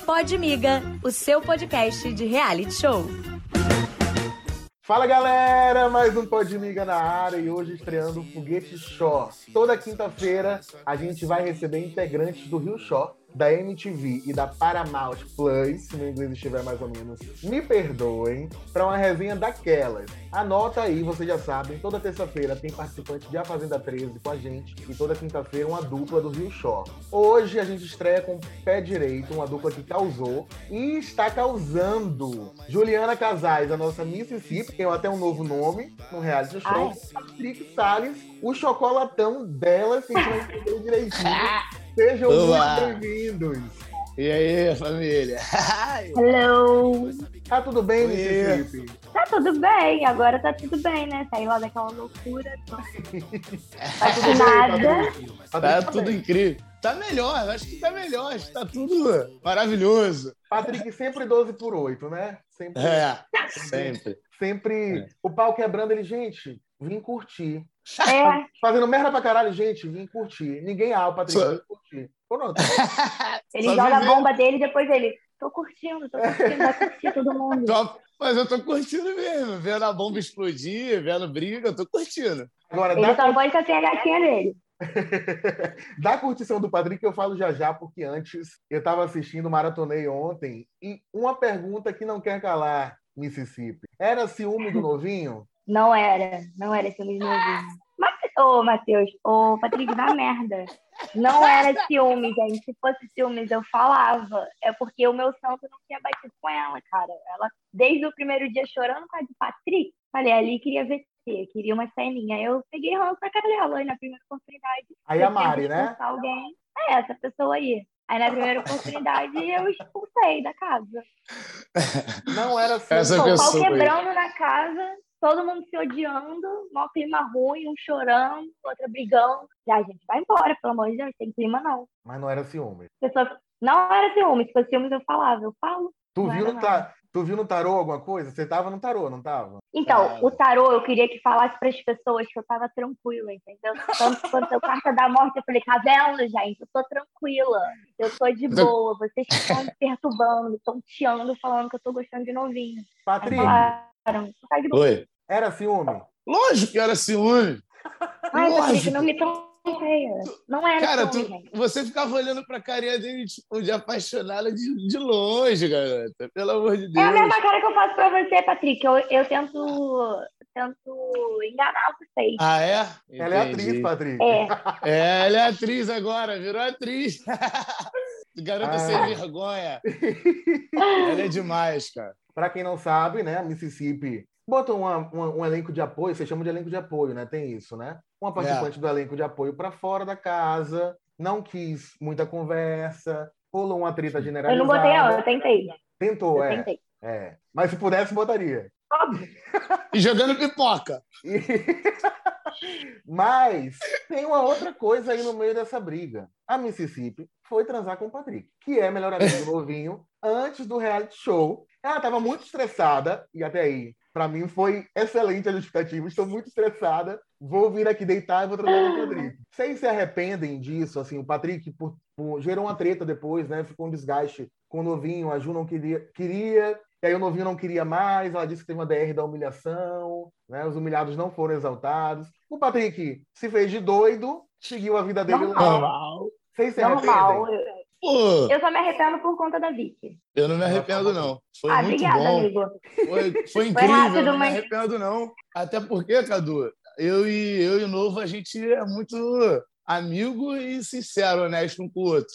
Pode Miga, o seu podcast de reality show. Fala galera, mais um Pode Miga na área e hoje estreando o Foguete Show. Toda quinta-feira a gente vai receber integrantes do Rio Show da MTV e da Paramount Plus, se meu inglês estiver mais ou menos, me perdoem, para uma resenha daquelas. Anota aí, vocês já sabem, toda terça-feira tem participante de A Fazenda 13 com a gente e toda quinta-feira uma dupla do Rio Show. Hoje a gente estreia com Pé Direito, uma dupla que causou e está causando. Juliana Casais, a nossa Mississippi, tem até um novo nome no reality show. Ai. Patrick Salles, o chocolatão dela, se a gente entender direitinho. Sejam Olá. muito bem-vindos. E aí, família? Hello! Tá tudo bem, Mississippi? Tá tudo bem, agora tá tudo bem, né? Saí lá daquela loucura. Tô... tá tudo nada. Tá, tá tudo incrível. Tá melhor, acho que tá melhor, acho que tá tudo maravilhoso. Patrick sempre 12 por 8, né? Sempre. É, sempre. Sempre é. o pau quebrando ele, gente, vim curtir. É. Fazendo merda pra caralho, gente, vim curtir. Ninguém ah, o Patrick, vim curtir. Pronto. ele Só joga viver. a bomba dele e depois ele, tô curtindo, tô curtindo, vai curtir todo mundo. Tô... Mas eu tô curtindo mesmo, vendo a bomba explodir, vendo briga, eu tô curtindo. Agora, ele só pode ter a gatinha dele. da curtição do Patrick eu falo já já, porque antes eu estava assistindo Maratonei ontem e uma pergunta que não quer calar, Mississippi. Era ciúme do novinho? Não era, não era ciúme do novinho. Ô, oh, Matheus, ô, oh, Patrick, dá merda. Não era ciúme, gente. Se fosse ciúmes, eu falava. É porque o meu santo não tinha batido com ela, cara. Ela, desde o primeiro dia chorando com a de Patrick, falei, ali queria ver queria uma ceninha. Eu peguei ranço na cara dela aí na primeira oportunidade. Aí a Mari, né? Alguém. É, essa pessoa aí. Aí na primeira oportunidade eu expulsei da casa. Não era assim. Essa Pô, pessoa pau quebrando aí. na casa, todo mundo se odiando, mó clima ruim, um chorando, outra brigando. Já, gente, vai embora, pelo amor de Deus, tem clima não. Mas não era ciúme. Pessoa... Não era ciúme, se fosse ciúmes eu falava, eu falo. Tu viu, no ta... tu viu no tarô alguma coisa? Você tava no tarô, não tava? Então, é... o tarô eu queria que falasse para as pessoas que eu tava tranquila, entendeu? Tanto quanto a carta da morte, eu falei, tá vendo, gente? Eu tô tranquila, eu tô de boa, vocês estão me perturbando, estão teando, falando que eu tô gostando de novinho. Patrícia. Falaram, tá de boa. Oi. Era ciúme? Lógico que era ciúme. Ai, Lógico. não me não era Cara, tu, você ficava olhando pra carinha dele, tipo, de apaixonada de, de longe, garota. Pelo amor de Deus. É a mesma cara que eu faço pra você, Patrick. Eu, eu tento, tento enganar vocês. Ah, é? Entendi. Ela é atriz, Patrick. É. é, ela é atriz agora, virou atriz. Garota ah. sem vergonha. ela é demais, cara. Pra quem não sabe, né, Mississippi botam uma, uma, um elenco de apoio, vocês chamam de elenco de apoio, né? Tem isso, né? Uma participante é. do elenco de apoio para fora da casa, não quis muita conversa, rolou uma treta generalizada. Eu não botei, não, eu tentei. Tentou, eu é. Tentei. é. Mas se pudesse, botaria. Óbvio. e jogando pipoca. Mas tem uma outra coisa aí no meio dessa briga. A Mississippi foi transar com o Patrick, que é melhor amigo do novinho, antes do reality show. Ela estava muito estressada, e até aí para mim foi excelente a justificativa. Estou muito estressada. Vou vir aqui deitar e vou trabalhar com o Patrick. Vocês se arrependem disso? Assim, o Patrick por, por, gerou uma treta depois, né? Ficou um desgaste com o novinho. A Ju não queria, queria e aí o novinho não queria mais. Ela disse que teve uma DR da humilhação. Né? Os humilhados não foram exaltados. O Patrick se fez de doido, seguiu a vida dele lá. Vocês se Normal. Pô. Eu só me arrependo por conta da Vicky. Eu não me arrependo, não. Foi ah, muito obrigada, bom. Amigo. Foi, foi incrível, foi rápido, não mas... me arrependo, não. Até porque, Cadu, eu e, eu e o Novo, a gente é muito amigo e sincero, honesto um com o outro.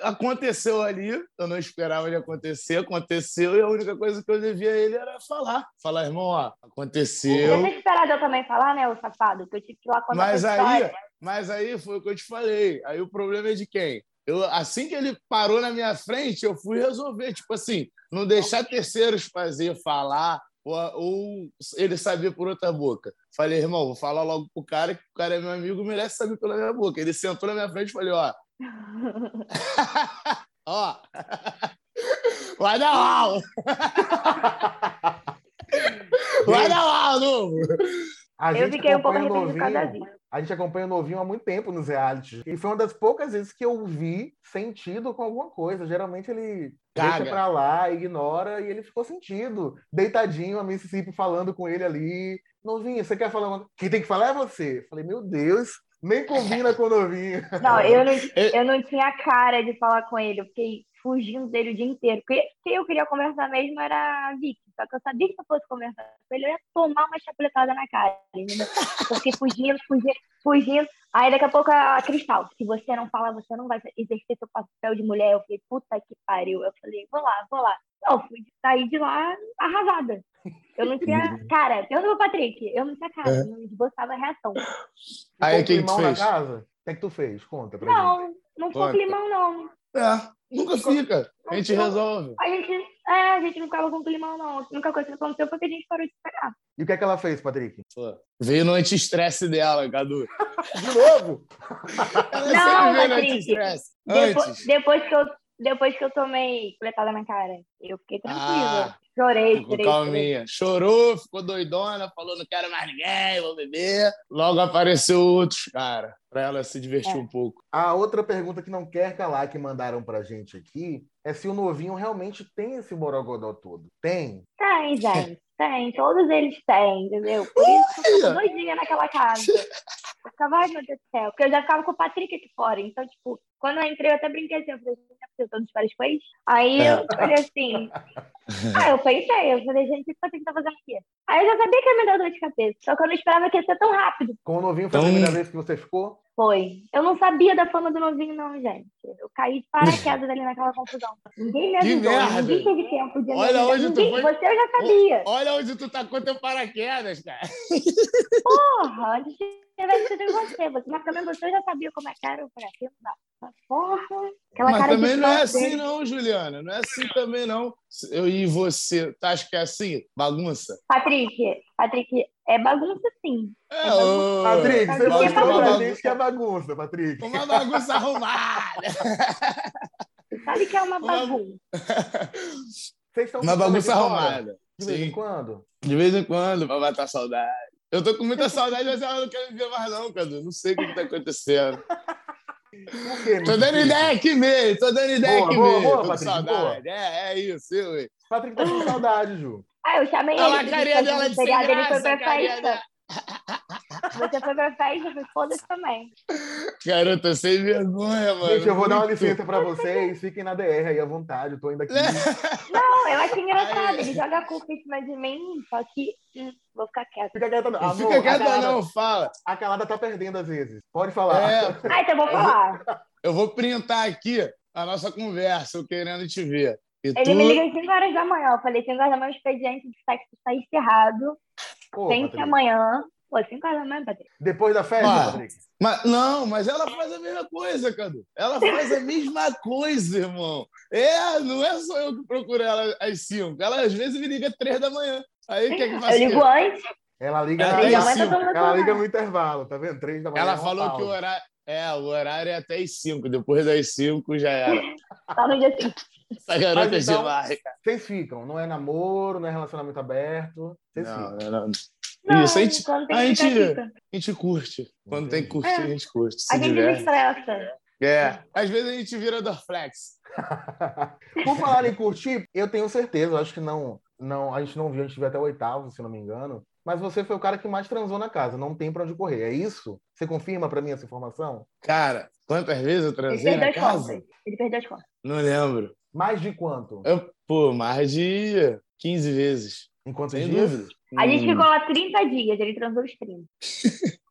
Aconteceu ali, eu não esperava ele acontecer, aconteceu, e a única coisa que eu devia a ele era falar. Falar, irmão, ó, aconteceu. Você tinha esperado eu também falar, né, o safado? Que eu tive que ir lá contar mas aí, Mas aí foi o que eu te falei. Aí o problema é de quem? Eu, assim que ele parou na minha frente, eu fui resolver, tipo assim, não deixar terceiros fazer, falar, ou, ou ele saber por outra boca. Falei, irmão, vou falar logo pro cara, que o cara é meu amigo, merece saber pela minha boca. Ele sentou na minha frente e falei, ó. ó. Vai dar mal! Vai dar mal, novo! Eu fiquei um pouco acompanha o arrependida A gente acompanha o novinho há muito tempo nos realities. E foi uma das poucas vezes que eu vi sentido com alguma coisa. Geralmente ele Caga. deixa pra lá, ignora, e ele ficou sentido. Deitadinho, a Mississippi falando com ele ali. Novinho, você quer falar uma... Quem tem que falar é você. Eu Falei, meu Deus, nem combina com o novinho. Não, eu não, Eu- eu não tinha cara de falar com ele. Eu fiquei fugindo dele o dia inteiro. Porque quem eu queria conversar mesmo era a Vicky. Só que eu sabia que se eu fosse conversar com ele, eu ia tomar uma chapuletada na cara, entendeu? Porque fugindo, fugindo, fugindo. Aí daqui a pouco a Cristal, se você não falar, você não vai exercer seu papel de mulher. Eu falei, puta que pariu. Eu falei, vou lá, vou lá. Não, fui sair de lá arrasada. Eu não tinha cara. Pergunta pro Patrick, eu não tinha cara, É. não esboçava reação. Aí, o que que tu fez? casa? O que é que tu fez? Conta pra gente. Não, ficou climão, não. É, nunca fica. A gente Não. resolve. A gente, é, a gente não ficava com climão, não. A única coisa que aconteceu foi que a gente parou de pegar. E o que é que ela fez, Patrick? Pô, Veio no anti-estresse dela, Cadu. De novo? Ela Não, sempre veio no Patrick. anti-estresse. Depois, depois, que eu, depois que eu tomei coletada na cara, eu fiquei tranquila. Ah, chorei, Ficou calminha. Chorou, ficou doidona, falou: não quero mais ninguém, vou beber. Logo apareceu outros, cara, pra ela se divertir É. um pouco. A outra pergunta que não quer calar, que mandaram pra gente aqui, é se o novinho realmente tem esse borogodó todo. Tem. Tem, gente. Tem. Todos eles têm, entendeu? Por isso doidinha naquela casa. Eu ficava, ai meu Deus do céu. Porque eu já ficava com o Patrick aqui fora. Então, tipo, quando eu entrei, eu até brinquei assim. Eu falei, é possível, todos os férias com ex? Aí eu falei assim. Ah, eu pensei. Eu falei, gente, o que Patrick tá fazendo aqui? Aí eu já sabia que ia me dar dor de cabeça. Só que eu não esperava que ia ser tão rápido. Com o novinho foi a Então- primeira vez que você ficou? Foi. Eu não sabia da fama do novinho, não, gente. Eu caí de paraquedas ali naquela confusão. Ninguém me merda. Ninguém teve tempo de Olha onde tu Ninguém- foi- Você eu já sabia. Olha onde tu tacou teu paraquedas, cara. Porra, antes de sido em você. você. Mas também você já sabia como é que era. Não dá. Porra. Aquela Mas cara também não é assim, dele. não, Juliana. Não é assim também, não. Eu e você, tu acha que é assim? Bagunça? Patrick, Patrick, é bagunça sim. É, bagunça. ô, Patrick, você mostrou pra gente que é bagunça, Patrick. Uma bagunça arrumada. Você sabe que é uma bagunça. Vocês estão Uma bagunça arrumada. De vez em Sim. quando? De vez em quando, pra matar saudade. Eu tô com muita saudade, mas ela não quer me ver mais, não, Cadu. Não sei o que, que tá acontecendo. Quê, Tô dando ideia aqui mesmo, tô dando ideia Boa, aqui boa, mesmo. boa, tô com Patrick, saudade. É, é isso, eu, ué. Patrick tá com saudade, Ju. Ah, eu chamei Olha ele. a pra gente carinha dela de sem feriado, Ele foi graça, pra festa. Você foi pra festa, eu fui foda-se também. Garota, sem vergonha, mano. Gente, eu vou dar uma licença pra vocês. Fiquem na DR aí à vontade. Eu tô indo aqui. Não, eu acho engraçado. Ai. Ele joga a culpa em cima de mim, só que hum, vou ficar quieta. Fica quieta, não. Amor, fica a quieta, calada- não, fala. A calada tá perdendo às vezes. Pode falar. É, Ah, então eu vou falar. eu vou printar aqui a nossa conversa, eu querendo te ver. E Ele tu... me liga às 5 horas da manhã. Eu falei, 5 horas da manhã o expediente de sexo está encerrado. Pô, Tem que amanhã. Pô, 5 horas da manhã, Patrick. Depois da festa, Ah. Patrick. Mas, não, mas ela faz a mesma coisa, Cadu. Ela faz a mesma coisa, irmão. É, não é só eu que procuro ela às 5. Ela às vezes me liga às 3 da manhã. Aí o que é que faz? Eu ligo antes. Ela liga, Ela liga ela, liga no intervalo, tá vendo? Três da manhã. Ela é falou que o horário. É, o horário é até às 5. Depois das 5 já era. Tá no dia seguinte. Essa garota Mas é então- demais, cara. Vocês ficam, não é namoro, não é relacionamento aberto. Vocês Não, ficam. não, não. Não, Isso, a gente, a gente- fica. a gente curte. Quando tem que curtir, É. a gente curte. Se A gente diverte. desestressa. É. Às vezes a gente vira Dorflex. Por falar em curtir, eu tenho certeza, eu acho que não, não, a gente não viu, a gente viu até o oitavo, se não me engano. Mas você foi o cara que mais transou na casa, não tem pra onde correr. É isso? Você confirma pra mim essa informação? Cara, quantas vezes eu transei na as casa? contas. Ele perdeu as contas. Não lembro. Mais de quanto? Eu, pô, mais de 15 vezes. Em quantos Sem dias? dúvida. A gente Hum. ficou lá 30 dias. Ele transou os 30.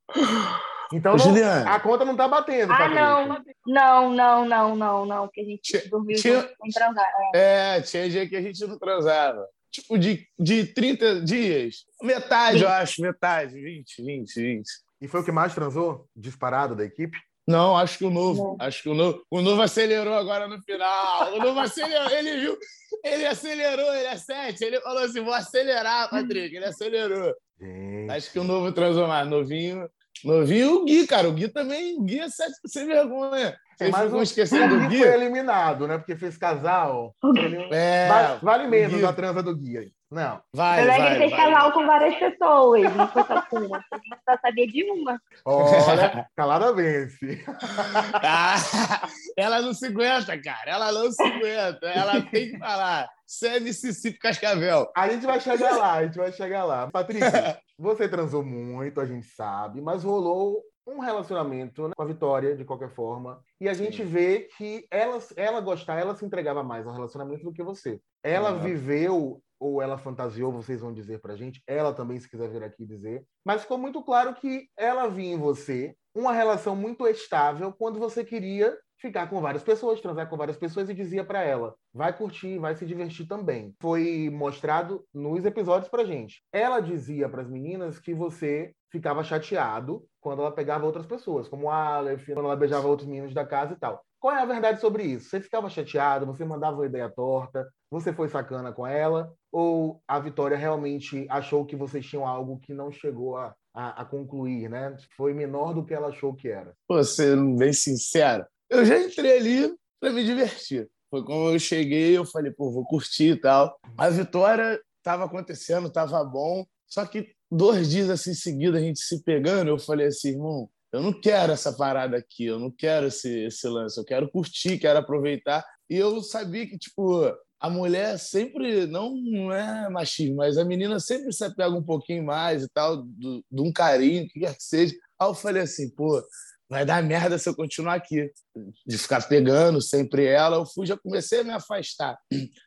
Então não- Juliana. a conta não tá batendo, Ah, Patrick. não. Não, não, não, não, não. Porque a gente Tinha- dormiu tinha- sem transar. É. É, tinha dia que a gente não transava. Tipo, de, de 30 dias, metade, eu acho, metade, 20, 20, 20. E foi o que mais transou? Disparado da equipe? Não, acho que o novo. Acho que o novo. O novo acelerou agora no final. O novo acelerou. Ele viu. Ele acelerou, ele é 7. Ele falou assim: vou acelerar, Patrick. Ele acelerou. Gente. Acho que o novo transou mais. Novinho. Novinho e o Gui, cara. O Gui também. O Gui é 7 sem vergonha. Vocês Mas ficam o, esquecendo do Gui foi eliminado, né? Porque fez casal. Ele- É, vale, vale menos Gui. da transa do Gui. aí. Não. vai, que vai, ele fez vai. casal com várias pessoas, não foi só com uma. A gente só sabia de uma. Olha, calada vence. Ah, ela não se aguenta, cara. Ela não se aguenta. Ela tem que falar. É Mississippi Cascavel. A gente vai chegar lá, a gente vai chegar lá. Patrícia, você transou muito, a gente sabe, mas rolou um relacionamento né, com a Vitória, de qualquer forma, e a gente vê que ela, ela gostava, ela se entregava mais ao relacionamento do que você. Ela Uhum. viveu, ou ela fantasiou, vocês vão dizer pra gente, ela também, se quiser vir aqui dizer, mas ficou muito claro que ela via em você uma relação muito estável quando você queria ficar com várias pessoas, transar com várias pessoas e dizia pra ela: vai curtir, vai se divertir também. Foi mostrado nos episódios pra gente. Ela dizia pras meninas que você ficava chateado quando ela pegava outras pessoas, como a Aleph, quando ela beijava outros meninos da casa e tal. Qual é a verdade sobre isso? Você ficava chateado, você mandava uma ideia torta, você foi sacana com ela, ou a Vitória realmente achou que vocês tinham algo que não chegou a, a, a concluir, né? Foi menor do que ela achou que era. Pô, sendo bem sincero, eu já entrei ali para me divertir. Foi como eu cheguei, eu falei, pô, vou curtir e tal. A vitória estava acontecendo, estava bom, só que dois dias assim seguidos a gente se pegando, eu falei assim, irmão, eu não quero essa parada aqui, eu não quero esse, esse lance, eu quero curtir, quero aproveitar. E eu sabia que, tipo, a mulher sempre, não, é machismo, mas a menina sempre se apega um pouquinho mais e tal, de um carinho, o que quer que seja. Aí eu falei assim, pô, vai dar merda se eu continuar aqui. De ficar pegando sempre ela, eu fui, já comecei a me afastar.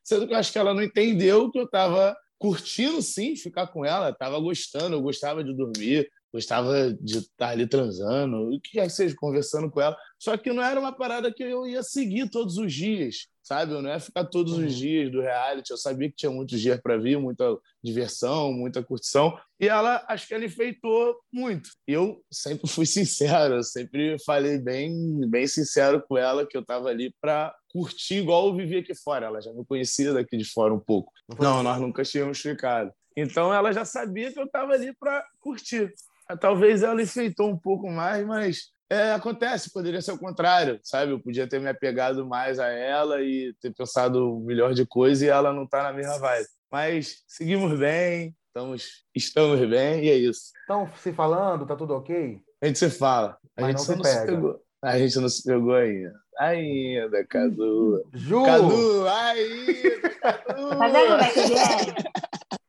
Sendo que eu acho que ela não entendeu que eu estava curtindo, sim, ficar com ela, estava gostando, eu gostava de dormir, gostava de estar ali transando, o que quer que seja, conversando com ela. Só que não era uma parada que eu ia seguir todos os dias, sabe? Eu não ia ficar todos Uhum. os dias do reality. Eu sabia que tinha muitos dias para vir, muita diversão, muita curtição. E ela, acho que ela enfeitou muito. Eu sempre fui sincero, eu sempre falei bem, bem sincero com ela que eu estava ali para curtir igual eu vivia aqui fora. Ela já me conhecia daqui de fora um pouco. Não, nós nunca tínhamos ficado. Então ela já sabia que eu estava ali para curtir. Talvez ela enfeitou um pouco mais, mas é, acontece, poderia ser o contrário, sabe? Eu podia ter me apegado mais a ela e ter pensado o melhor de coisa e ela não tá na mesma vibe. Mas seguimos bem, estamos, estamos bem e é isso. Então, se falando, tá tudo ok? A gente se fala. A Mas gente não só se não se pegou. A gente não se pegou ainda. Ainda, Cadu. Ju! Cadu, ainda, Cadu. Tá vendo é?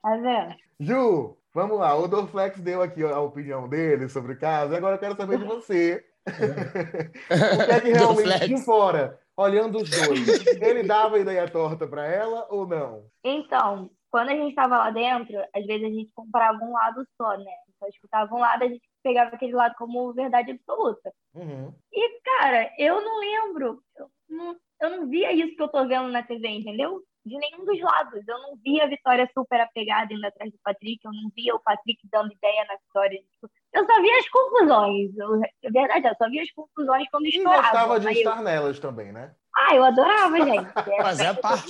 Tá vendo? Ju, vamos lá. O Dorflex deu aqui a opinião dele sobre o caso. e Agora eu quero saber de você. o que é que realmente de fora, olhando os dois, ele dava ideia torta pra ela ou não? Então, quando a gente tava lá dentro, às vezes a gente comprava um lado só, né? Só escutava um lado, a gente pegava aquele lado como verdade absoluta. Uhum. E, cara, eu não lembro. Eu não, eu não via isso que eu tô vendo na TV, entendeu? De nenhum dos lados. Eu não via a Vitória super apegada indo atrás do Patrick. Eu não via o Patrick dando ideia na Vitória. Eu só via as conclusões. Eu, é verdade, eu só via as conclusões quando E estourava. gostava de Aí eu- estar nelas também, né? Ah, eu adorava, gente. Era Fazia parte.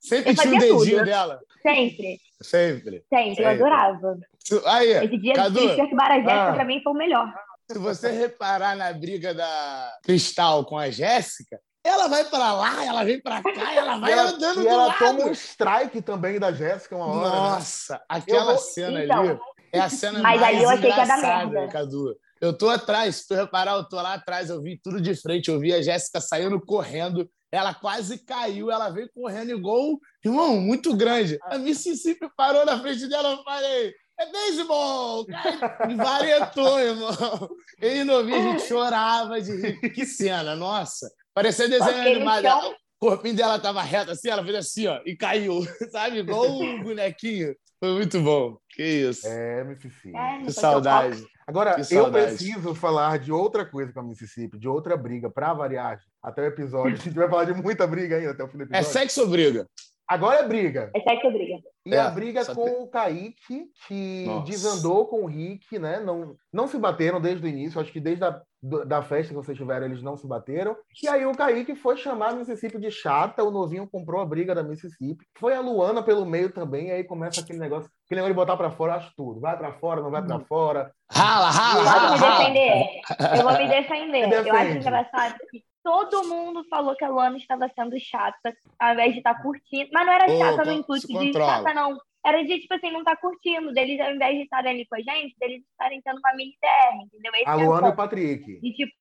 Sempre tinha um fazia tudo. dedinho dela. Sempre, Sempre. sempre. Eu adorava. Aí, Esse dia Cadu, de Cristian Barra Jéssica, ah. pra mim, foi o melhor. se você reparar na briga da Cristal com a Jéssica, ela vai pra lá, ela vem pra cá, ela vai e ela, andando e do ela lado. toma um strike também da Jéssica uma hora. né? Nossa, aquela Eu vou- cena Então, ali é a cena mas mais aí eu achei que ia dar engraçada, merda. Cadu. Eu tô atrás, se tu reparar, eu tô lá atrás, eu vi tudo de frente, eu vi a Jéssica saindo correndo, ela quase caiu, ela veio correndo igual, irmão, muito grande. A Mississippi parou na frente dela, eu falei, é beisebol! Varetou, irmão. Ele não via, a gente chorava de rir. Que cena, nossa. Parecia desenho animado. chão- O corpinho dela tava reto assim, ela fez assim, ó, e caiu, sabe? Igual um bonequinho. Foi muito bom. Que isso. É, Mississippi. É, que saudade. Agora, Que eu saudade. preciso falar de outra coisa com a Mississippi, de outra briga, pra variar até o episódio. A gente vai falar de muita briga ainda até o fim do É episódio. sexo ou briga? Agora é briga. É sexo ou briga. E É, a briga com tem- o Kaique, que Nossa. desandou com o Rick, né? Não, não se bateram desde o início. Acho que desde a da festa que vocês tiveram, eles não se bateram. E aí o Kaique foi chamar a Mississippi de chata. O novinho comprou a briga da Mississippi. Foi a Luana pelo meio também. E aí começa aquele negócio, aquele negócio de botar pra fora, eu acho tudo. Vai pra fora, não vai pra fora. Rala, rala, Eu vou me defender. Eu vou me defender. Eu acho engraçado que todo mundo falou que a Luana estava sendo chata, ao invés de estar tá curtindo. Mas não era Ô, chata no intuito se de controla. chata, não. Era de, tipo assim, não tá curtindo. Deles, ao invés de estarem ali com a gente, deles estarem tendo uma mini DR, entendeu? Esse A é Luana e o. Patrick. De tipo,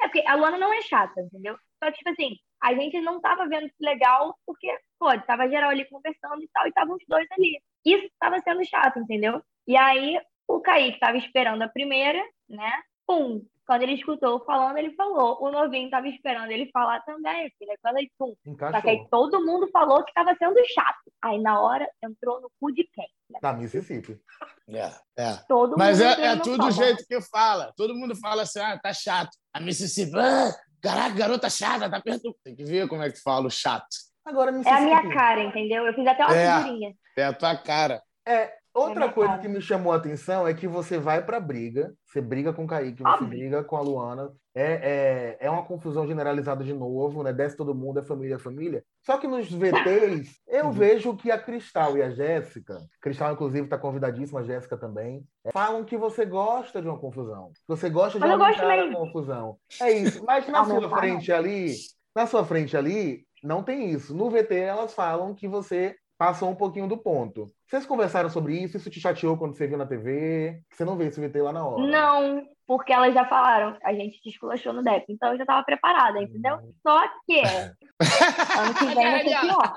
é porque a Luana não é chata, entendeu? Só que, tipo assim, a gente não tava vendo isso legal porque, pô, tava geral ali conversando e tal, e estavam os dois ali. Isso tava sendo chato, entendeu? E aí, o Kaique tava esperando a primeira, né? Pum. Quando ele escutou falando, ele falou. O novinho tava esperando ele falar também, filha. Quando ele, pum. Só que aí Encaixou. todo mundo falou que tava sendo chato. Aí, na hora, entrou no cu de quem? né? Da Mississippi. É, é. Todo Mas mundo é, é tudo pau. o jeito que fala. Todo mundo fala assim, ah, tá chato. A Mississippi, ah, caraca, garota chata, tá perto. Tem que ver como é que fala o chato. Agora, É a Mississippi. minha cara, entendeu? Eu fiz até uma É. figurinha. É a tua cara. É, outra minha coisa que me chamou a atenção é que você vai pra briga, você briga com o Kaique, você Óbvio. briga com a Luana. É, é, é uma confusão generalizada de novo, né? Desce todo mundo, é família, é família. Só que nos VTs, eu Uhum. vejo que a Cristal e a Jéssica, Cristal, inclusive, está convidadíssima, a Jéssica também, é, falam que você gosta de uma confusão. Você gosta de Mas eu gosto aumentar a mesmo. confusão. É isso. Mas na sua Aumentar, frente ali, na sua frente ali, não tem isso. No VT, elas falam que você passou um pouquinho do ponto. Vocês conversaram sobre isso? Isso te chateou quando você viu na TV? Você não vê esse VT lá na hora? Não, porque elas já falaram, a gente te esculachou no DEP, então eu já tava preparada, entendeu? Hum. Só que ano que vem vai ser pior.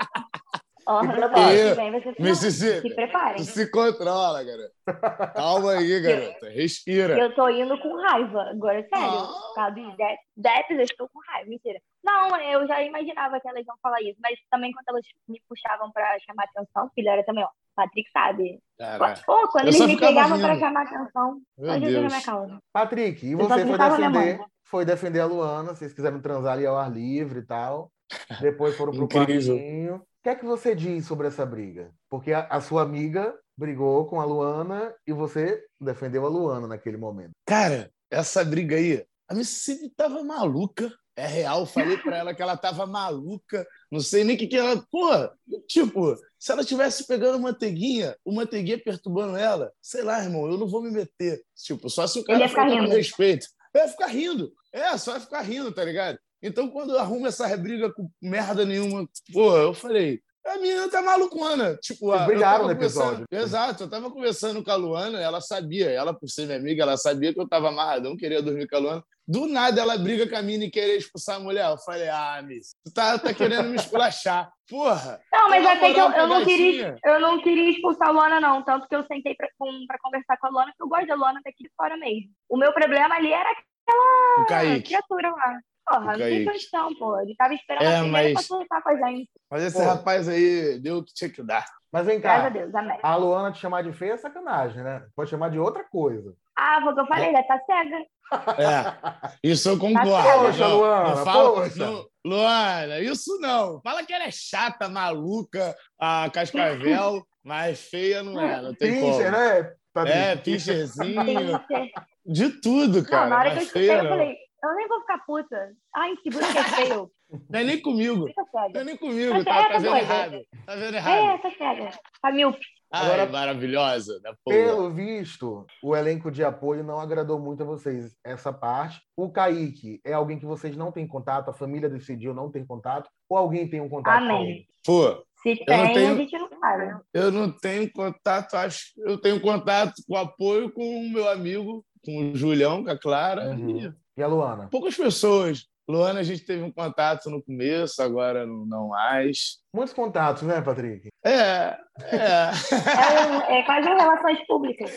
Vem ser pior. Mississippi, Se preparem. se controla, garota. Calma aí, garota. Respira. Eu tô indo com raiva, agora sério. Ah. Por causa dos DEP, DEPs, eu estou com raiva, mentira. Não, eu já imaginava que elas iam falar isso, mas também quando elas me puxavam pra chamar atenção, filho, era também, ó, Patrick sabe. Caraca. Pô, quando Eu eles me pegavam pra rindo. chamar atenção, Meu Jesus na Deus. minha causa. Patrick, e você foi defender, foi defender a Luana, vocês quiseram transar ali ao ar livre e tal. Depois foram pro Incrível. quartinho. O que é que você diz sobre essa briga? Porque a, a sua amiga brigou com a Luana e você defendeu a Luana naquele momento. Cara, essa briga aí, a Mississippi tava maluca. É real, falei pra ela que ela tava maluca. Não sei nem o que, que ela. Pô, tipo, se ela tivesse pegando manteiguinha, o manteiguinha perturbando ela, sei lá, irmão, eu não vou me meter. Tipo, só se o cara ficar com respeito. Eu ia ficar rindo. É, só ia ficar rindo, tá ligado? Então, quando eu arrumo essa briga com merda nenhuma, pô, eu falei. A menina tá malucona. Tipo, Vocês brigaram no episódio. Exato, eu tava conversando com a Luana, ela sabia, ela por ser minha amiga, ela sabia que eu tava amarradão, queria dormir com a Luana. Do nada ela briga com a mina e querer expulsar a mulher. Eu falei, ah, Miss, tu tá, tá querendo me esculachar. Porra! Não, mas até que eu, eu não queria, eu não queria expulsar a Luana, não. Tanto que eu sentei pra, com- pra conversar com a Luana, porque eu gosto da Luana daqui de fora mesmo. O meu problema ali era O a Kaique. criatura lá. Porra, não tem condição, pô. Ele tava esperando É, a primeira mas- pra conversar com a gente. Mas esse Pô. rapaz aí deu o que tinha que dar. Mas vem Graças a cá, Deus, amém. a Luana te chamar de feia é sacanagem, né? Pode chamar de outra coisa. Ah, foi o que eu falei, ela tá cega. É, isso eu concordo. Poxa, Não, Luana, não fala- poxa. não- Luana, isso não. Fala que ela é chata, maluca, a Cascavel, mas feia não é, não tem como. Pincher, né? Patrick? É, pincherzinho, Pincher. de tudo, Não, cara. na hora que eu escutei, eu não. falei, eu nem vou ficar puta. Ai, segura que é feio. Não é nem comigo. Não é nem comigo, tá, é, tá vendo errado. Tá vendo É, errado. tá cega. Tá míope. Ai, Agora- maravilhosa. Da porra. Pelo visto, o elenco de apoio não agradou muito a vocês essa parte. O Kaique é alguém que vocês não têm contato, a família decidiu não tem contato, ou alguém tem um contato com Amém. ele? Pô, Se tem, tenho- a gente não sabe. eu não tenho contato, acho. Eu tenho contato com apoio com o meu amigo, com o Julião, com a Clara. Uhum. E E a Luana? poucas pessoas. Luana, a gente teve um contato no começo, agora não, não mais. Muitos contatos, né, Patrick? É, é. É, um- é quase um relações públicas.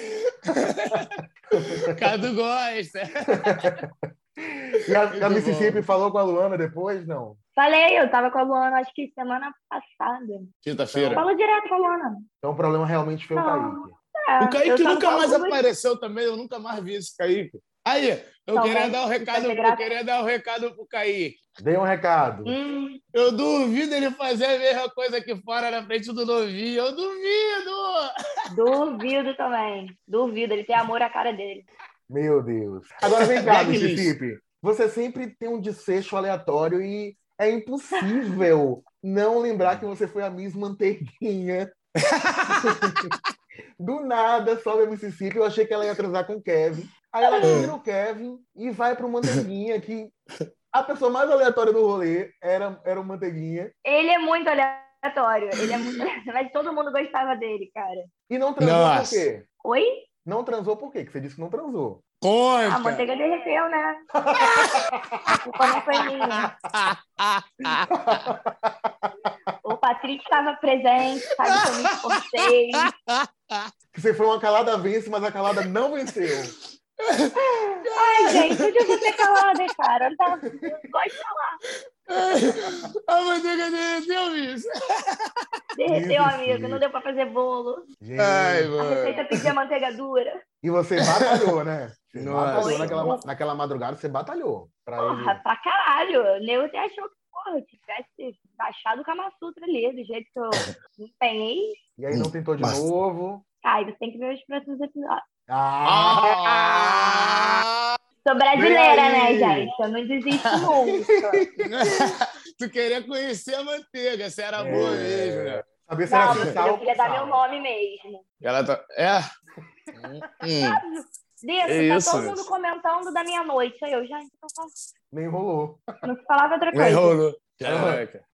Cadu gosta. E a, a Mississippi falou com a Luana depois? Não. Falei, eu tava com a Luana, acho que semana passada. Quinta-feira. Falou direto com a Luana. Então o problema realmente foi o Não. Kaique. É, O Kaique nunca mais você. apareceu também, eu nunca mais vi esse Kaique. Aí, eu queria dar um recado, eu queria dar um recado pro Kaique. Dei um recado. Hum, Eu duvido ele fazer a mesma coisa aqui fora na frente do novinho. Eu duvido! duvido também. Duvido, ele tem amor à cara dele. Meu Deus. Agora vem cá. Mississippi. Você sempre tem um desfecho aleatório e é impossível não lembrar que você foi a Miss Manteiguinha. Do nada sobe a Mississippi. Eu achei que ela ia transar com o Kevin. Aí ela tira o Kevin e vai pro Manteiguinha que A pessoa mais aleatória do rolê era, era o Manteiguinha. Ele é muito aleatório. Ele é muito... Mas todo mundo gostava dele, cara. E não transou Nossa. por quê? Oi? Não transou por quê? Que você disse que não transou. A Conta! manteiga derreteu, né? A culpa não foi minha. O Patrick estava presente, sabe que eu me esforcei. Que você foi uma calada vence, mas a calada não venceu. Ai, gente, onde eu vou ser calada, cara? Eu não gosto de falar. A manteiga derreteu, bicho. Derreteu, amigo. Não deu pra fazer bolo. Gente. Ai, A receita pedia manteiga dura. E você batalhou, né? Você Nossa. batalhou naquela, naquela madrugada, você batalhou. Pra Porra, ele. pra caralho. O Nego até achou que, porra, eu tivesse baixado o Kama Sutra ali, do jeito que eu me empenhei. E aí não tentou de Mas- novo. Ai, você tem que ver os próximos episódios. Ah! Ah! Sou brasileira, né, gente? Eu não desisto nunca. tu queria conhecer a manteiga, se era É. boa mesmo, né? Saber se era Não, eu queria dar meu nome mesmo. Ela tá. É? Hum. Disso, É tá isso, todo mundo comentando da minha noite. Aí eu já então, tá- Nem rolou. não se falava outra coisa. rolou. Caraca.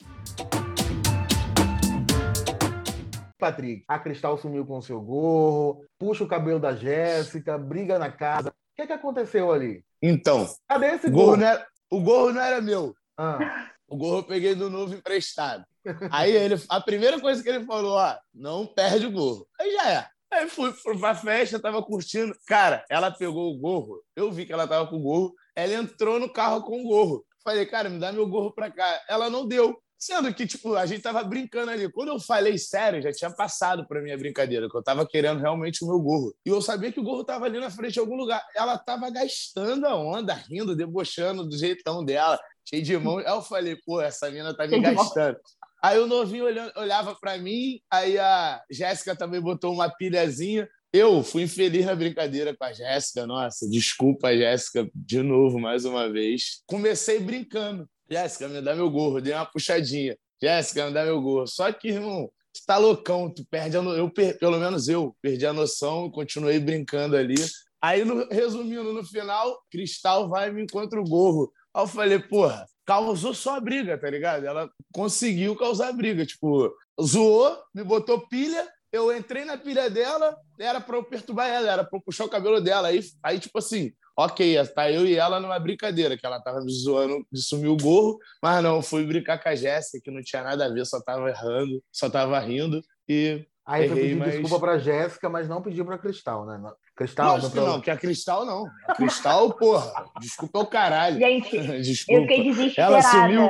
Patrick, a Cristal sumiu com o seu gorro, puxa o cabelo da Jéssica, briga na casa. O que, que aconteceu ali? Então, Cadê esse o gorro, gorro? não era, o gorro não era meu. Ah, O gorro eu peguei do novo emprestado. Aí ele, a primeira coisa que ele falou, ó, não perde o gorro. Aí já é. Aí fui, fui pra festa, tava curtindo. Cara, ela pegou o gorro, eu vi que ela tava com o gorro, ela entrou no carro com o gorro. Falei, cara, me dá meu gorro pra cá. Ela não deu. Sendo que, tipo, a gente tava brincando ali. Quando eu falei sério, já tinha passado pra minha brincadeira, que eu tava querendo realmente o meu gorro. E eu sabia que o gorro tava ali na frente de algum lugar. Ela tava gastando a onda, rindo, debochando do jeitão dela, cheio de mão. Aí eu falei, pô, essa mina tá me gastando. Aí o novinho olhava pra mim, aí a Jéssica também botou uma pilhazinha. Eu fui infeliz na brincadeira com a Jéssica, nossa, desculpa, Jéssica, de novo, mais uma vez. Comecei brincando. Jéssica, me dá meu gorro, dei uma puxadinha. Jéssica, me dá meu gorro. Só que, irmão, tu tá loucão, tu perde a no... eu per- Pelo menos eu perdi a noção continuei brincando ali. Aí, no- resumindo, no final, Cristal vai e me encontra o gorro. Aí eu falei, porra, causou só a briga, tá ligado? Ela conseguiu causar briga. Tipo, zoou, me botou pilha, eu entrei na pilha dela, era pra eu perturbar ela, era pra eu puxar o cabelo dela. Aí, aí tipo assim, ok, tá eu e ela numa brincadeira, que ela tava me zoando de sumir o gorro, mas não, fui brincar com a Jéssica, que não tinha nada a ver, só tava errando, só tava rindo. E aí Errei, pedir mas- desculpa pra Jéssica, mas não pediu pra Cristal, né? Não- Cristal, Lógico que meu não, porque a Cristal não. A Cristal, porra, desculpa é o caralho. Gente, eu Desculpa. fiquei Ela desesperada. sumiu?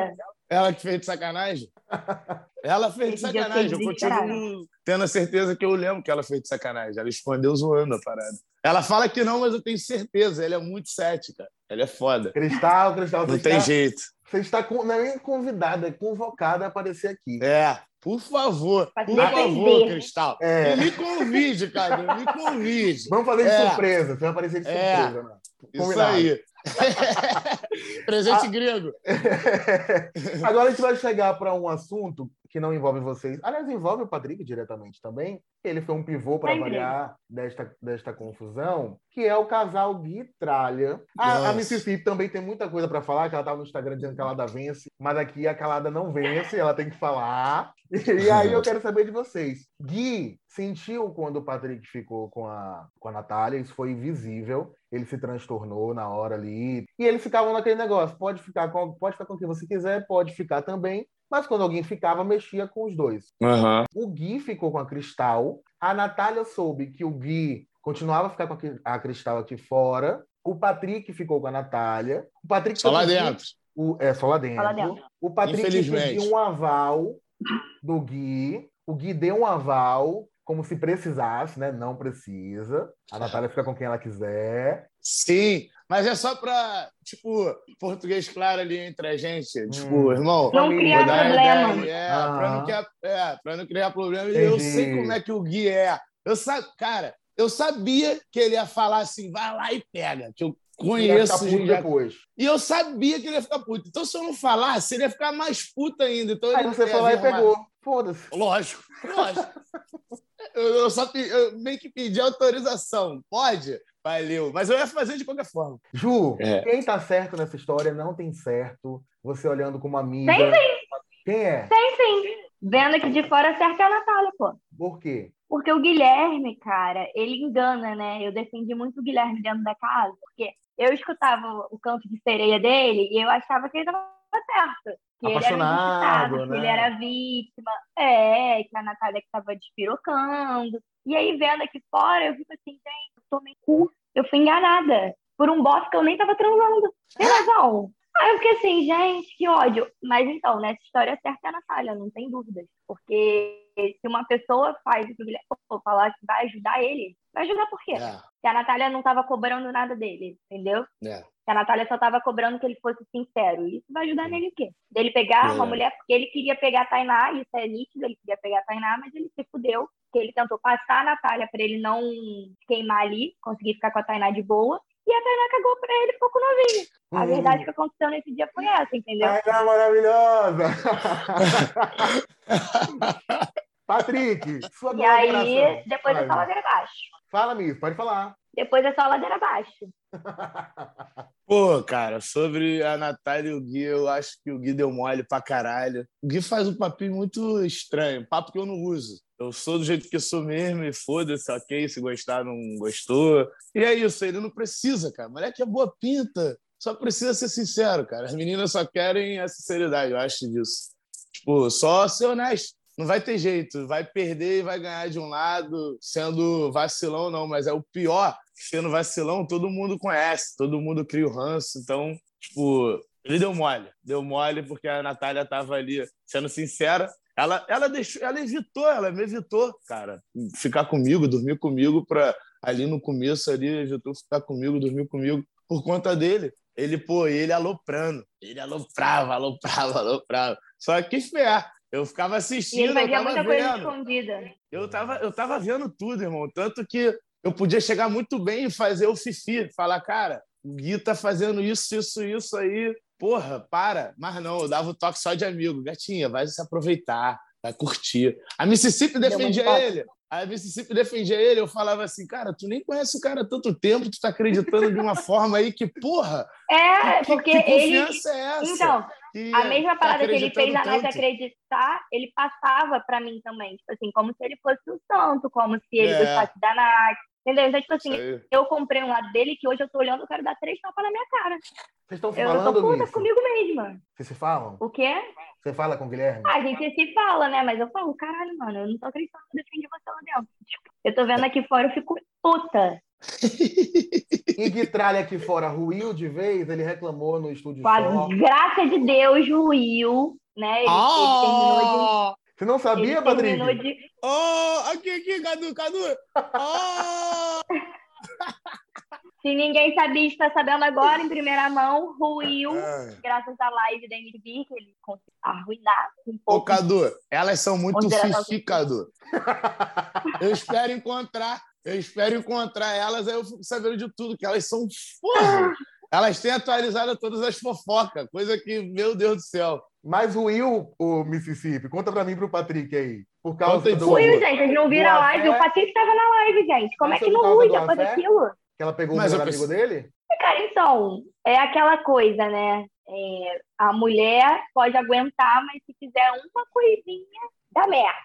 Ela que fez de sacanagem? Ela fez de sacanagem. Eu continuo tendo a certeza que eu lembro que ela fez de sacanagem. Ela escondeu zoando a parada. Ela fala que não, mas eu tenho certeza. Ela é muito cética. Ela é foda. Cristal, Cristal, você Não tem está, jeito. você está com- não é nem convidada, é convocada a aparecer aqui. É, por favor. Por favor, Cristal. É. Me convide, cara. Me convide. Vamos fazer de É. surpresa, você vai aparecer de É. surpresa, né? Isso Combinado. aí. Presente Ah. grego. Agora a gente vai chegar para um assunto que não envolve vocês. Aliás, envolve o Patrick diretamente também. Ele foi um pivô para variar desta, desta confusão, que é o casal Gui e Tralha. A, a. Mississippi também tem muita coisa para falar, que ela estava no Instagram dizendo que a Calada vence, mas aqui a Calada não vence, ela tem que falar. E aí eu quero saber de vocês. Gui sentiu quando o Patrick ficou com a, com a Natália, isso foi visível. Ele se transtornou na hora ali. E eles ficavam naquele negócio: pode ficar com, pode ficar com quem você quiser, pode ficar também. Mas quando alguém ficava, mexia com os dois. Aham. O Gui ficou com a Cristal. A Natália soube que o Gui continuava a ficar com a a Cristal aqui fora. O Patrick ficou com a Natália. O Patrick Só lá dentro. o- é, só lá dentro. Só lá dentro. O Patrick pediu um aval do Gui. O Gui deu um aval, como se precisasse, né? Não precisa. A Natália fica com quem ela quiser. Sim, mas é só pra, tipo, português claro ali entre a gente. Tipo, Hum. irmão, Não Família, criar vou dar uma problema. ideia, É, Aham. pra não, criar, é, pra não criar problema. E eu Entendi. sei como é que o Gui é. Eu sa... Cara, eu sabia que ele ia falar assim, vai lá e pega, que eu E ia conheço. ficar puto já- depois. E eu sabia que ele ia ficar puto. Então, se eu não falasse, ele ia ficar mais puto ainda. Então, Aí ele você ia foi lá e pegou. Foda-se. Lógico, lógico. eu, eu só pe- eu meio que pedi autorização. Pode? Valeu. Mas eu ia fazer de qualquer forma. Ju, É. quem tá certo nessa história não tem certo. Você olhando como amiga. Tem Quem é? Tem sim. Vendo aqui de fora, certo é a Natália, pô. Por quê? Porque o Guilherme, cara, ele engana, né? Eu defendi muito o Guilherme dentro da casa, porque eu escutava o canto de sereia dele e eu achava que ele tava certo. Que ele era Apaixonado, injustiçado, que né? ele era vítima. É, que a Natália que tava despirocando. E aí, vendo aqui fora, eu fico assim, gente, eu tomei cu. Eu fui enganada por um boss que eu nem tava transando. Tem razão. Aí eu fiquei assim, gente, que ódio. Mas então, nessa história certa é a Natália, não tem dúvidas. Porque se uma pessoa faz o que o Guilherme falar que vai ajudar ele, vai ajudar por quê? É, Que a Natália não tava cobrando nada dele, entendeu? é. A Natália só tava cobrando que ele fosse sincero. Isso vai ajudar nele o quê? Dele pegar uma Verdade. mulher, porque ele queria pegar a Tainá, isso é nítido, ele queria pegar a Tainá, mas ele se fudeu. Que ele tentou passar a Natália pra ele não queimar ali, conseguir ficar com a Tainá de boa. E a Tainá cagou pra ele e ficou com o novinho. A Hum. verdade que aconteceu nesse dia foi essa, entendeu? Tainá maravilhosa! Patrick, sua E aí, depois é só Vai, ladeira abaixo. Fala, Miss, pode falar. Depois é só ladeira abaixo. Pô, cara, sobre a Natália e o Gui, eu acho que o Gui deu mole pra caralho. O Gui faz um papinho muito estranho, papo que eu não uso. Eu sou do jeito que sou mesmo e foda-se, ok, se gostar, não gostou. E é isso, ele não precisa, cara. Moleque é boa pinta, só precisa ser sincero, cara. As meninas só querem a sinceridade, eu acho disso. Tipo, só ser honesto. Não vai ter jeito, vai perder e vai ganhar de um lado, sendo vacilão, não, mas é o pior, sendo vacilão, todo mundo conhece, todo mundo cria o ranço, então, tipo, ele deu mole, deu mole porque a Natália tava ali sendo sincera, ela, ela deixou, ela evitou, ela me evitou, cara, ficar comigo, dormir comigo, pra, ali no começo ali, evitou ficar comigo, dormir comigo, por conta dele, ele, pô, ele aloprando, ele aloprava, aloprava, aloprava, só que fé, eu ficava E assistindo, ele eu muita coisa vendo. escondida. Eu tava, eu tava vendo tudo, irmão. Tanto que eu podia chegar muito bem e fazer o Fifi. Falar, cara, o Gui tá fazendo isso, isso, isso aí. Porra, para. Mas não, eu dava o toque só de amigo. Gatinha, vai se aproveitar, vai curtir. A Mississippi defendia ele. A Mississippi defendia ele. Eu falava assim, cara, tu nem conhece o cara há tanto tempo, tu tá acreditando de uma forma aí que, porra, É, que, porque que ele. confiança é essa? Então, Que a mesma tá parada que ele fez a Nath tanto? acreditar, ele passava pra mim também. Tipo assim, como se ele fosse o santo, como se ele É. gostasse da Nath. Entendeu? Então, tipo assim, eu comprei um lado dele que hoje eu tô olhando, eu quero dar três tapas na minha cara. Vocês estão se Eu falando, tô puta comigo mesma. Vocês se falam? O quê? Você fala com o Guilherme? Ah, a gente se fala, né? Mas eu falo, caralho, mano, eu não tô acreditando que eu defendi você lá dentro. Eu tô vendo aqui fora, eu fico puta. E Guitralha aqui fora ruiu de vez, ele reclamou no estúdio Com a graça de Deus, ruiu, né? Ele, ele terminou de. Você não sabia, Ele terminou de. Oh, aqui, aqui, Cadu, Cadu. Oh! Se ninguém sabia, está sabendo agora, em primeira mão, ruiu, É. graças à live da MTV, que ele conseguiu arruinar um Ô, pouco. Cadu, elas são muito fifi, Cadu. Eu espero encontrar, eu espero encontrar elas, aí eu fico sabendo de tudo, que elas são porra. Elas têm atualizado todas as fofocas, coisa que, meu Deus do céu. Mas ruiu o Mississippi. Conta pra mim e pro Patrick aí. Por causa Conta do... por Ruiu, gente, vocês não viram a live? O Patrick estava na live, gente. Como é que não causa rui do depois daquilo? Que ela pegou Mas o melhor amigo dele? Cara, então, é aquela coisa, né? É, a mulher pode aguentar, mas se fizer uma coisinha, dá merda,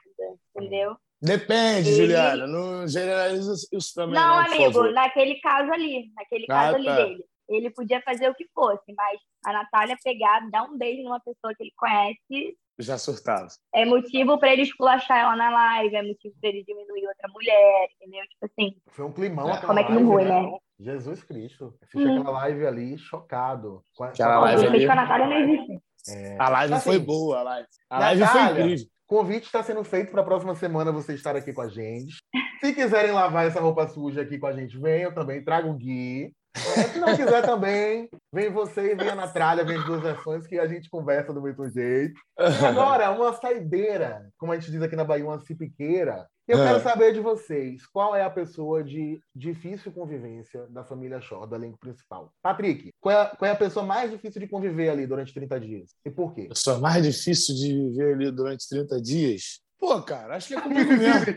entendeu? Depende, Ele- Juliana. Não generaliza isso também, Não, amigo, naquele caso ali, naquele Ah, caso ali tá. dele. Ele podia fazer o que fosse, mas a Natália pegar, dar um beijo numa pessoa que ele conhece, Já surtava. é motivo pra ele esculachar ela na live, é motivo pra ele diminuir outra mulher, entendeu? Tipo assim, Foi um climão É. como é que não live, rui, né? Jesus Cristo. Assisti Hum. aquela live ali chocado. Com a- Aquela live que ele fez ali- com a Natália não existe. É. A live Assim, foi boa, a live. A live foi incrível. Convite está sendo feito para a próxima semana você estar aqui com a gente. Se quiserem lavar essa roupa suja aqui com a gente, venham também, traga o Gui. É, se não quiser também, vem você e venha na tralha, vem as duas versões que a gente conversa do mesmo jeito. E agora, uma saideira, como a gente diz aqui na Bahia, uma cipiqueira. Eu quero É. saber de vocês, qual é a pessoa de difícil convivência da família Shaw, do elenco principal? Patrick, qual é, a- qual é a pessoa mais difícil de conviver ali durante 30 dias? E por quê? A pessoa mais difícil de viver ali durante 30 dias. Pô, cara, acho que é comigo mesmo.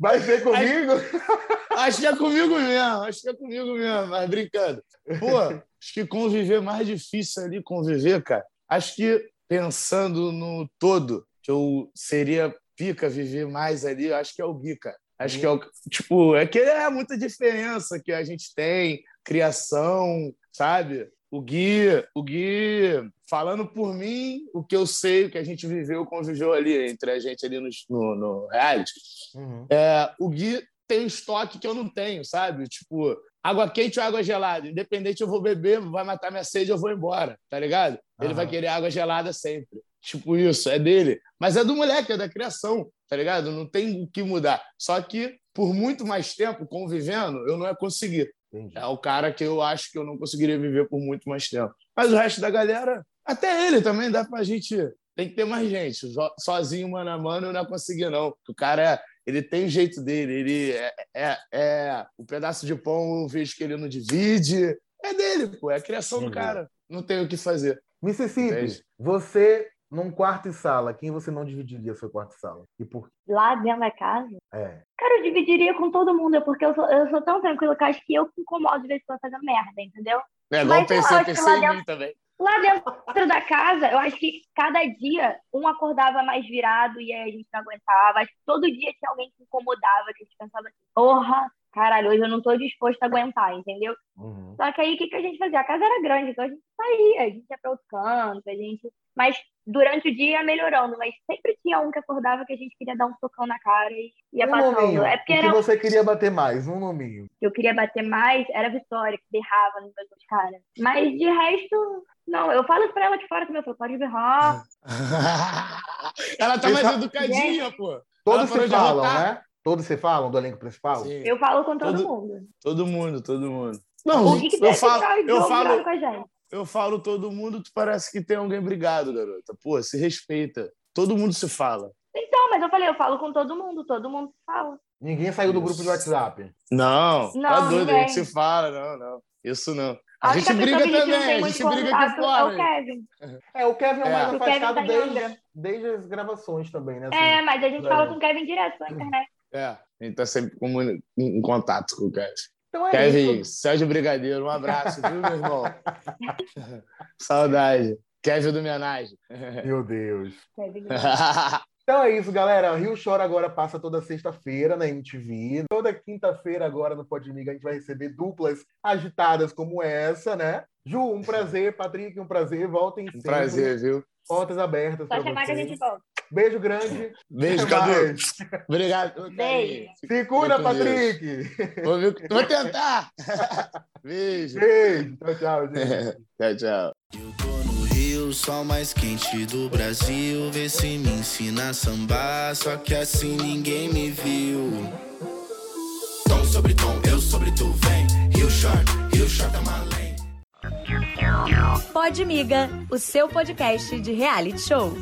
Vai ser comigo? Acho que é comigo mesmo, acho que é comigo mesmo, mas brincando. Pô, acho que conviver mais difícil ali, conviver, cara. Acho que pensando no todo, que eu seria pica viver mais ali, acho que é o Gui, cara. Acho que é o. Tipo, é que é muita diferença que a gente tem, criação, sabe? O Gui, o Gui, falando por mim, o que eu sei, o que a gente viveu, conviveu ali, entre a gente ali no, no, no reality, uhum. é, o Gui tem um estoque que eu não tenho, sabe? Tipo, água quente ou água gelada. Independente, eu vou beber, vai matar minha sede, eu vou embora, tá ligado? Uhum. Ele vai querer água gelada sempre. Tipo isso, é dele. Mas é do moleque, é da criação, tá ligado? Não tem o que mudar. Só que, por muito mais tempo convivendo, eu não ia conseguir. Entendi. É o cara que eu acho que eu não conseguiria viver por muito mais tempo. Mas o resto da galera, até ele também dá pra gente. Tem que ter mais gente. Sozinho, mano a mano, eu não ia conseguir, não. O cara é ele tem o jeito dele, ele é, é, é, o pedaço de pão eu vejo que ele não divide, é dele, pô, é a criação do cara, não tem o que fazer. Mississippi, Entende? você num quarto e sala, quem você não dividiria seu quarto e sala? E por quê? Lá dentro da casa? É. Cara, eu dividiria com todo mundo, porque eu sou, eu sou tão tranquila que eu acho que eu que incomodo de vez em quando fazendo merda, entendeu? É, igual pensei, pensei em mim também. Lá dentro da casa, eu acho que cada dia um acordava mais virado e aí a gente não aguentava. Acho que todo dia tinha alguém que incomodava, que a gente pensava assim, porra, caralho, hoje eu não tô disposto a aguentar, entendeu? Uhum. Só que aí o que, que a gente fazia? A casa era grande, então a gente saía, a gente ia para outro canto, a gente. Mas durante o dia ia melhorando, mas sempre tinha um que acordava que a gente queria dar um socão na cara e ia um passando. Nominho. É porque o que era... você queria bater mais? Um nominho. Eu queria bater mais, era a Vitória, que berrava nos meus caras. Mas de resto, não, eu falo pra ela de fora que meu pode berrar. ela tá mais educadinha, pô. Todos se falam, né? Todos se falam do elenco principal? Sim. Eu falo com todo, todo, mundo. Todo mundo, todo mundo. Não, eu falo, eu falo, eu falo todo mundo, tu parece que tem alguém brigado, garota. Pô, se respeita. Todo mundo se fala. Então, mas eu falei, eu falo com todo mundo, todo mundo se fala. Ninguém saiu do grupo de WhatsApp. Não, não tá doido, a gente se fala, não, não. Isso não. A, a gente briga também, a gente briga aqui fora. É o Kevin. É, o Kevin é o mais é. afastado tá desde, desde as gravações também, né? Assim, é, mas a gente fala com o Kevin direto na internet. É, a gente tá sempre em contato com o Kevin. Então é Kevin, isso. Sérgio Brigadeiro, um abraço, viu, meu irmão? Saudade. Kevin do Menage. Meu Deus. Então é isso, galera. Rio Chora agora passa toda sexta-feira na MTV. Toda quinta-feira agora no Podmiga a gente vai receber duplas agitadas como essa, né? Ju, um prazer. Patrick, um prazer. Voltem um sempre. prazer, viu? Portas abertas Só chamar que a gente volta. Beijo grande. Beijo, Cadu. Obrigado. Beijo. Se cura, Patrick. Vou, vou, tentar. Beijo. Beijo. Tchau, tchau, gente. tchau, tchau. Eu tô no Rio, o sol mais quente do Brasil. Vê se me ensina a sambar, só que assim ninguém me viu. Tom sobre tom, eu sobre tu, vem. Rio Short, Rio Short é uma lei. Pode Miga, o seu podcast de reality show.